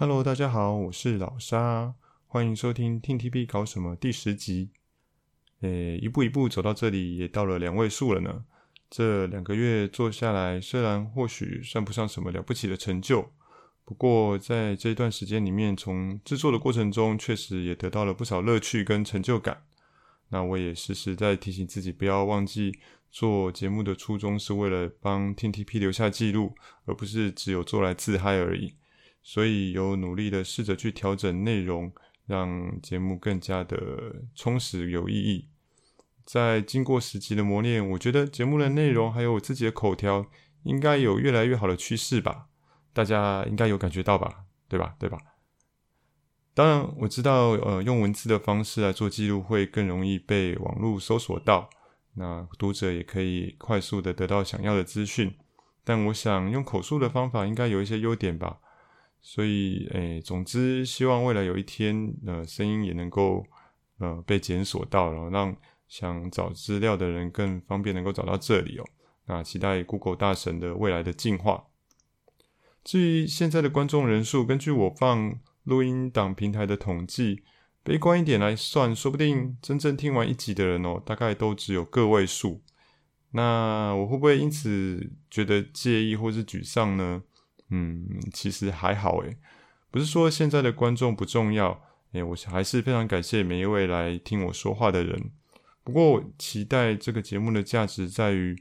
Hello，大家好，我是老沙，欢迎收听 Team TP 搞什么第十集。诶，一步一步走到这里，也到了两位数了呢。这两个月做下来，虽然或许算不上什么了不起的成就，不过在这段时间里面，从制作的过程中，确实也得到了不少乐趣跟成就感。那我也时时在提醒自己，不要忘记做节目的初衷是为了帮 TTP 留下记录，而不是只有做来自嗨而已。所以有努力的试着去调整内容，让节目更加的充实有意义。在经过十集的磨练，我觉得节目的内容还有我自己的口条，应该有越来越好的趋势吧？大家应该有感觉到吧？对吧？对吧？当然，我知道，呃，用文字的方式来做记录会更容易被网络搜索到，那读者也可以快速的得到想要的资讯。但我想用口述的方法应该有一些优点吧。所以，诶，总之，希望未来有一天，呃，声音也能够，呃，被检索到，然后让想找资料的人更方便能够找到这里哦。那期待 Google 大神的未来的进化。至于现在的观众人数，根据我放。录音档平台的统计，悲观一点来算，说不定真正听完一集的人哦，大概都只有个位数。那我会不会因此觉得介意或是沮丧呢？嗯，其实还好诶，不是说现在的观众不重要，诶，我还是非常感谢每一位来听我说话的人。不过，期待这个节目的价值在于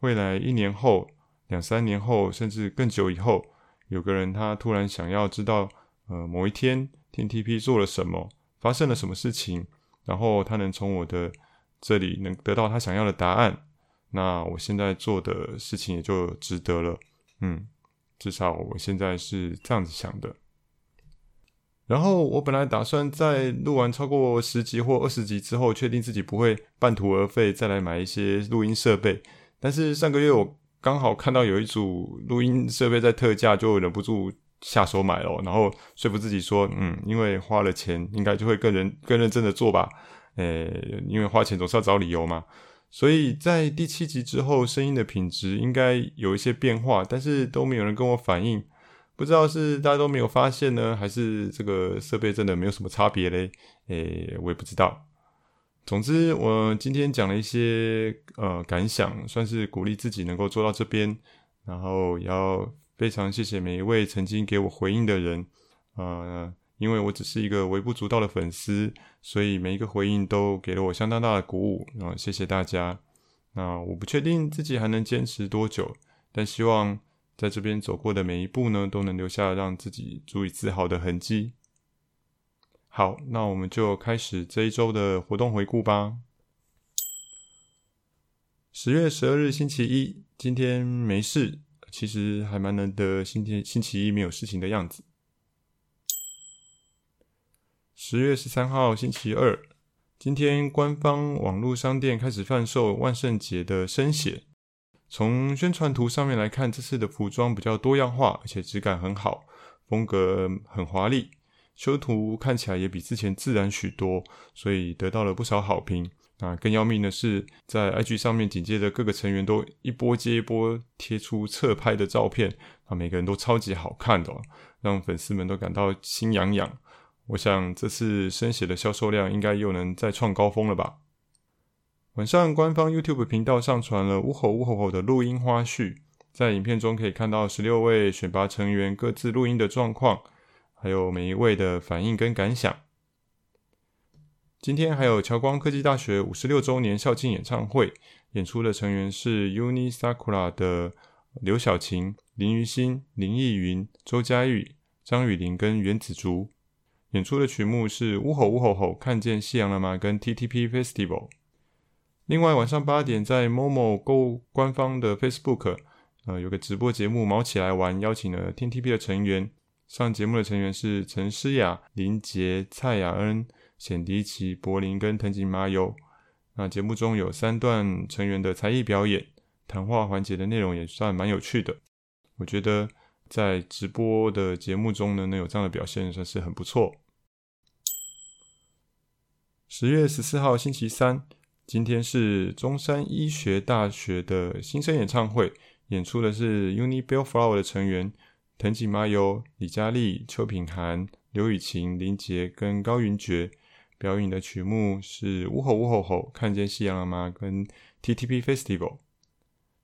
未来一年后、两三年后，甚至更久以后，有个人他突然想要知道。呃，某一天 TTP 做了什么，发生了什么事情，然后他能从我的这里能得到他想要的答案，那我现在做的事情也就值得了。嗯，至少我现在是这样子想的。然后我本来打算在录完超过十集或二十集之后，确定自己不会半途而废，再来买一些录音设备。但是上个月我刚好看到有一组录音设备在特价，就忍不住。下手买了，然后说服自己说，嗯，因为花了钱，应该就会更认更认真的做吧。诶，因为花钱总是要找理由嘛。所以在第七集之后，声音的品质应该有一些变化，但是都没有人跟我反映，不知道是大家都没有发现呢，还是这个设备真的没有什么差别嘞？诶，我也不知道。总之，我今天讲了一些呃感想，算是鼓励自己能够做到这边，然后也要。非常谢谢每一位曾经给我回应的人，呃，因为我只是一个微不足道的粉丝，所以每一个回应都给了我相当大的鼓舞，啊、呃，谢谢大家。那我不确定自己还能坚持多久，但希望在这边走过的每一步呢，都能留下让自己足以自豪的痕迹。好，那我们就开始这一周的活动回顾吧。十月十二日星期一，今天没事。其实还蛮难得，星期星期一没有事情的样子。十月十三号星期二，今天官方网络商店开始贩售万圣节的生血。从宣传图上面来看，这次的服装比较多样化，而且质感很好，风格很华丽，修图看起来也比之前自然许多，所以得到了不少好评。啊，更要命的是，在 IG 上面紧接着各个成员都一波接一波贴出侧拍的照片，啊，每个人都超级好看的，让粉丝们都感到心痒痒。我想这次生血的销售量应该又能再创高峰了吧？晚上官方 YouTube 频道上传了“呜吼呜吼吼”的录音花絮，在影片中可以看到十六位选拔成员各自录音的状况，还有每一位的反应跟感想。今天还有侨光科技大学五十六周年校庆演唱会，演出的成员是 UNI SAKURA 的刘晓晴、林于欣、林奕云、周佳玉、张雨玲跟袁子竹。演出的曲目是《呜吼呜吼吼》，看见夕阳了吗？跟 TTP Festival。另外晚上八点在 Momo 购物官方的 Facebook，呃，有个直播节目，毛起来玩，邀请了 TTP 的成员。上节目的成员是陈诗雅、林杰、蔡雅恩。显迪奇、柏林跟藤井麻友，那节目中有三段成员的才艺表演，谈话环节的内容也算蛮有趣的。我觉得在直播的节目中呢，能有这样的表现算是很不错。十月十四号星期三，今天是中山医学大学的新生演唱会，演出的是 UNI BELLFLOWER 的成员藤井麻由、李佳丽、邱品涵、刘雨晴、林杰跟高云珏。表演的曲目是《呜吼呜吼吼》，看见夕阳了吗？跟 TTP Festival。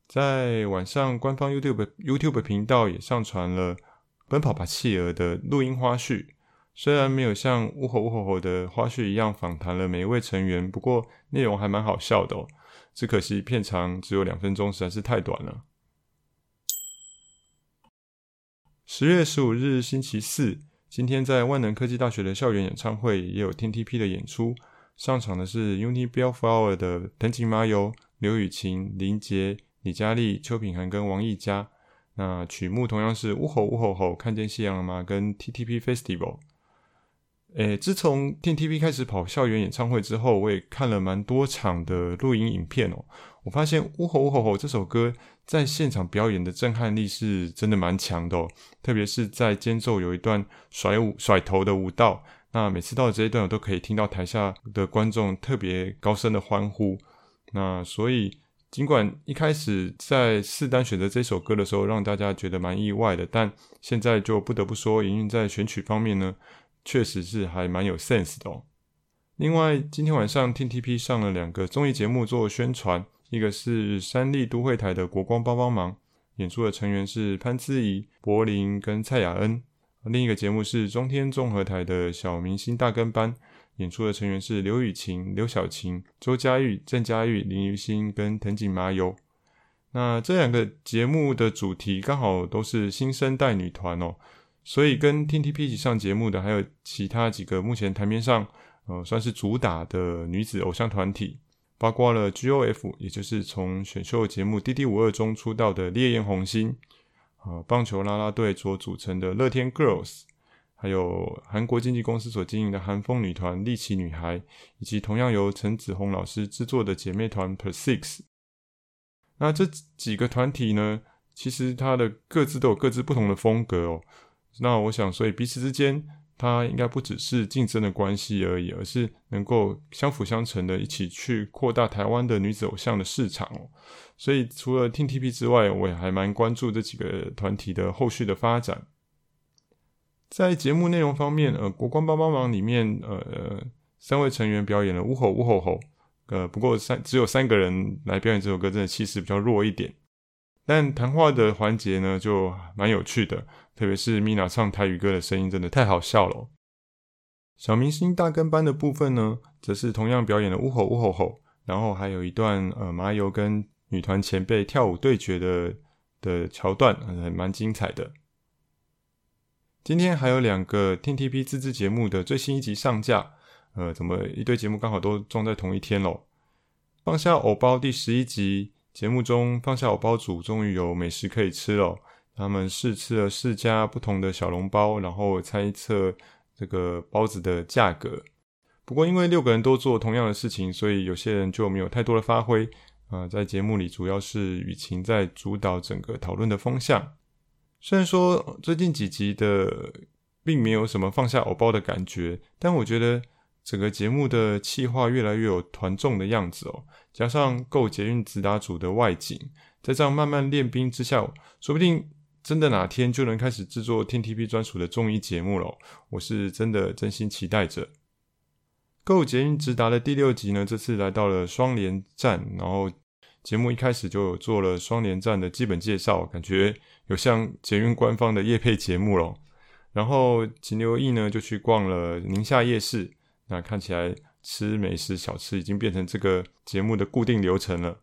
在晚上，官方 YouTube YouTube 频道也上传了《奔跑吧企鹅》的录音花絮。虽然没有像《呜吼呜吼吼》的花絮一样访谈了每一位成员，不过内容还蛮好笑的哦。只可惜片长只有两分钟，实在是太短了。十月十五日星期四，今天在万能科技大学的校园演唱会也有 TTP 的演出，上场的是 UNI Bellflower 的藤井麻由、刘雨晴、林杰。李佳丽、邱品涵跟王艺嘉，那曲目同样是呜吼呜吼吼，看见夕阳了吗？跟 TTP Festival。诶，自从 TTV 开始跑校园演唱会之后，我也看了蛮多场的录影影片哦。我发现呜吼呜吼吼这首歌在现场表演的震撼力是真的蛮强的哦，特别是在间奏有一段甩舞甩头的舞蹈，那每次到了这一段，我都可以听到台下的观众特别高声的欢呼。那所以。尽管一开始在四单选择这首歌的时候，让大家觉得蛮意外的，但现在就不得不说，营运在选曲方面呢，确实是还蛮有 sense 的哦。另外，今天晚上 TTP 上了两个综艺节目做宣传，一个是三立都会台的《国光帮帮忙》，演出的成员是潘姿怡、柏林跟蔡雅恩；另一个节目是中天综合台的小明星大跟班。演出的成员是刘雨晴、刘晓晴、周佳玉、郑佳玉、林于欣跟藤井麻由。那这两个节目的主题刚好都是新生代女团哦，所以跟 TTP 一起上节目的还有其他几个目前台面上呃算是主打的女子偶像团体，包括了 GOF，也就是从选秀节目《D D 五二》中出道的烈焰红心，呃，棒球啦啦队所组成的乐天 Girls。还有韩国经纪公司所经营的韩风女团力奇女孩，以及同样由陈子鸿老师制作的姐妹团 PERSIX。那这几个团体呢，其实它的各自都有各自不同的风格哦。那我想，所以彼此之间，它应该不只是竞争的关系而已，而是能够相辅相成的，一起去扩大台湾的女子偶像的市场哦。所以除了 TTP 之外，我也还蛮关注这几个团体的后续的发展。在节目内容方面，呃，国光帮帮忙里面，呃，三位成员表演了呜吼呜吼吼，呃，不过三只有三个人来表演这首歌，真的气势比较弱一点。但谈话的环节呢，就蛮有趣的，特别是 Mina 唱台语歌的声音，真的太好笑了。小明星大跟班的部分呢，则是同样表演了呜吼呜吼吼，然后还有一段呃麻油跟女团前辈跳舞对决的的桥段，还蛮精彩的。今天还有两个 TTP 自制节目的最新一集上架，呃，怎么一堆节目刚好都撞在同一天喽？放下偶包第十一集节目中，放下我包组终于有美食可以吃了。他们试吃了四家不同的小笼包，然后猜测这个包子的价格。不过因为六个人都做同样的事情，所以有些人就没有太多的发挥。啊、在节目里主要是雨晴在主导整个讨论的风向。虽然说最近几集的并没有什么放下偶包的感觉，但我觉得整个节目的企划越来越有团众的样子哦。加上 GO 捷运直达组的外景，在这样慢慢练兵之下，说不定真的哪天就能开始制作 TTP 专属的综艺节目了。我是真的真心期待着。GO 捷运直达的第六集呢，这次来到了双连站，然后节目一开始就有做了双连站的基本介绍，感觉。有像捷运官方的夜配节目咯，然后秦刘毅呢就去逛了宁夏夜市，那看起来吃美食小吃已经变成这个节目的固定流程了。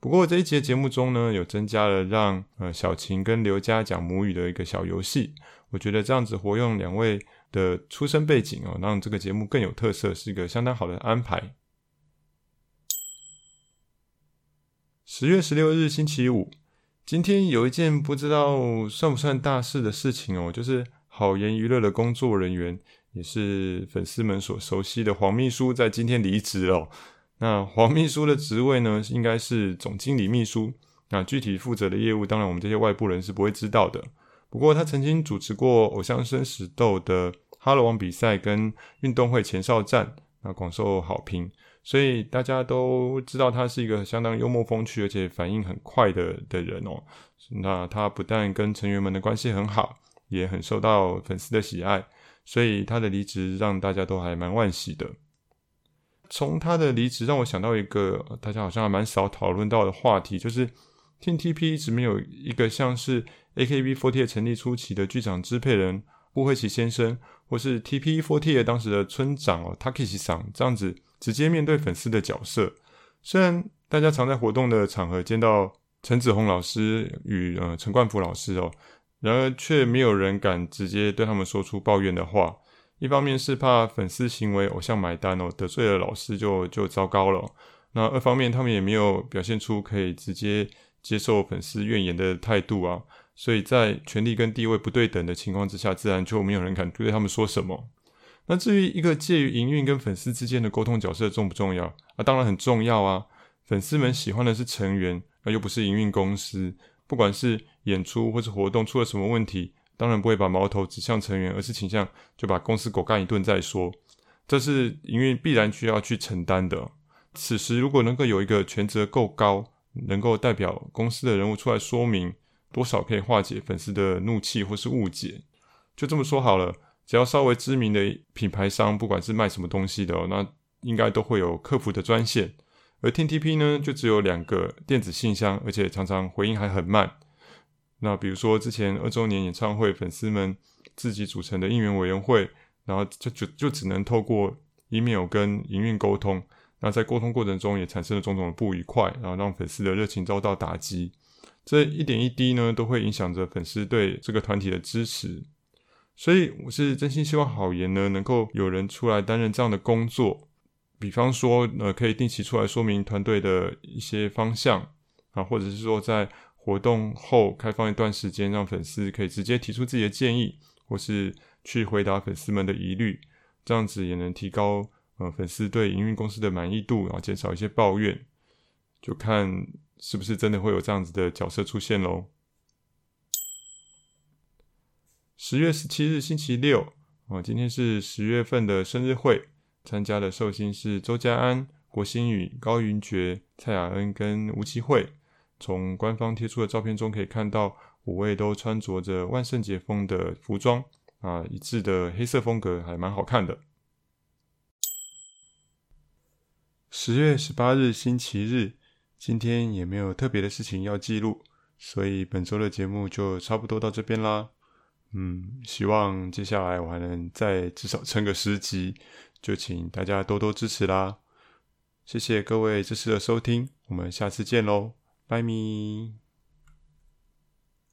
不过这一节节目中呢，有增加了让呃小晴跟刘佳讲母语的一个小游戏，我觉得这样子活用两位的出生背景哦，让这个节目更有特色，是一个相当好的安排。十月十六日星期五。今天有一件不知道算不算大事的事情哦，就是好言娱乐的工作人员，也是粉丝们所熟悉的黄秘书，在今天离职了。那黄秘书的职位呢，应该是总经理秘书。那具体负责的业务，当然我们这些外部人是不会知道的。不过他曾经主持过《偶像生死斗》的哈喽王比赛跟运动会前哨战，那广受好评。所以大家都知道他是一个相当幽默风趣，而且反应很快的的人哦。那他不但跟成员们的关系很好，也很受到粉丝的喜爱，所以他的离职让大家都还蛮惋惜的。从他的离职让我想到一个大家好像还蛮少讨论到的话题，就是听 T.P. 一直没有一个像是 AKB48 成立初期的剧场支配人部会崎先生，或是 TP48 当时的村长哦 Takishi 桑这样子直接面对粉丝的角色。虽然大家常在活动的场合见到陈子鸿老师与呃陈冠甫老师哦，然而却没有人敢直接对他们说出抱怨的话。一方面是怕粉丝行为偶像买单哦，得罪了老师就就糟糕了。那二方面他们也没有表现出可以直接接受粉丝怨言的态度啊，所以在权力跟地位不对等的情况之下，自然就没有人敢对他们说什么。那至于一个介于营运跟粉丝之间的沟通角色重不重要啊？当然很重要啊。粉丝们喜欢的是成员，而又不是营运公司。不管是演出或是活动出了什么问题。当然不会把矛头指向成员，而是倾向就把公司狗干一顿再说。这是营运必然需要去承担的。此时如果能够有一个权责够高，能够代表公司的人物出来说明，多少可以化解粉丝的怒气或是误解。就这么说好了，只要稍微知名的品牌商，不管是卖什么东西的，那应该都会有客服的专线。而 TTP 呢，就只有两个电子信箱，而且常常回应还很慢。那比如说之前二周年演唱会，粉丝们自己组成的应援委员会，然后就就就只能透过 email 跟营运沟通。那在沟通过程中也产生了种种的不愉快，然后让粉丝的热情遭到打击。这一点一滴呢，都会影响着粉丝对这个团体的支持。所以我是真心希望好言呢，能够有人出来担任这样的工作，比方说呃，可以定期出来说明团队的一些方向啊，或者是说在。活动后开放一段时间，让粉丝可以直接提出自己的建议，或是去回答粉丝们的疑虑，这样子也能提高呃粉丝对营运公司的满意度，然后减少一些抱怨。就看是不是真的会有这样子的角色出现喽。十月十七日星期六，啊，今天是十月份的生日会，参加的寿星是周家安、郭新宇、高云珏、蔡雅恩跟吴奇慧。从官方贴出的照片中可以看到，五位都穿着着万圣节风的服装啊，一致的黑色风格，还蛮好看的。十月十八日星期日，今天也没有特别的事情要记录，所以本周的节目就差不多到这边啦。嗯，希望接下来我还能再至少撑个十集，就请大家多多支持啦。谢谢各位这次的收听，我们下次见喽。拜咪。